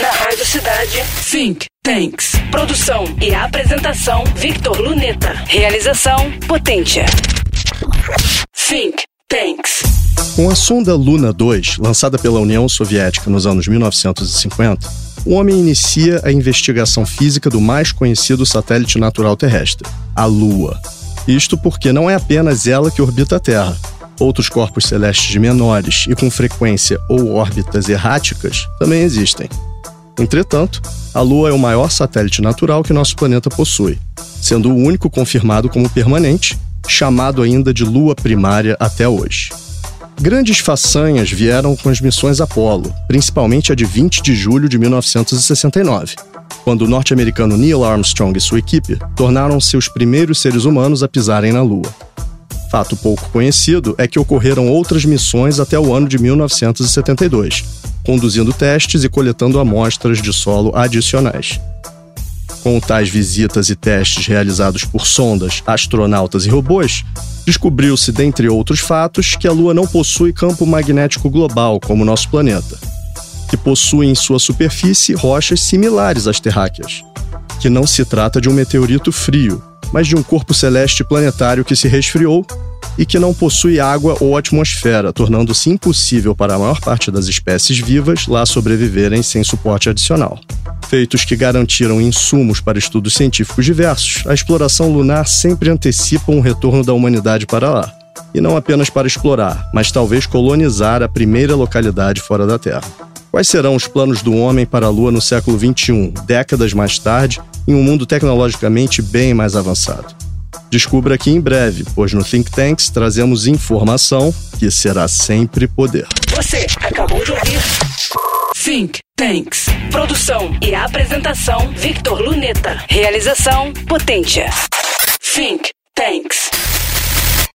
Na Rádio Cidade, Think Tanks. Produção e apresentação, Victor Luneta. Realização, Potência. Think Tanks. Com a sonda Luna 2, lançada pela União Soviética nos anos 1950, o homem inicia a investigação física do mais conhecido satélite natural terrestre, a Lua. Isto porque não é apenas ela que orbita a Terra. Outros corpos celestes menores e com frequência ou órbitas erráticas também existem. Entretanto, a Lua é o maior satélite natural que nosso planeta possui, sendo o único confirmado como permanente, chamado ainda de Lua primária até hoje. Grandes façanhas vieram com as missões Apollo, principalmente a de 20 de julho de 1969, quando o norte-americano Neil Armstrong e sua equipe tornaram-se os primeiros seres humanos a pisarem na Lua. Fato pouco conhecido é que ocorreram outras missões até o ano de 1972, conduzindo testes e coletando amostras de solo adicionais. Com tais visitas e testes realizados por sondas, astronautas e robôs, descobriu-se, dentre outros fatos, que a Lua não possui campo magnético global como nosso planeta, que possui em sua superfície rochas similares às terráqueas, que não se trata de um meteorito frio, mas de um corpo celeste planetário que se resfriou e que não possui água ou atmosfera, tornando-se impossível para a maior parte das espécies vivas lá sobreviverem sem suporte adicional feitos que garantiram insumos para estudos científicos diversos, a exploração lunar sempre antecipa um retorno da humanidade para lá. E não apenas para explorar, mas talvez colonizar a primeira localidade fora da Terra. Quais serão os planos do homem para a Lua no século XXI, décadas mais tarde, em um mundo tecnologicamente bem mais avançado? Descubra aqui em breve, pois no Think Tanks trazemos informação que será sempre poder. Você acabou de ouvir Think Tanks. Produção e apresentação, Victor Luneta. Realização, Potência. Think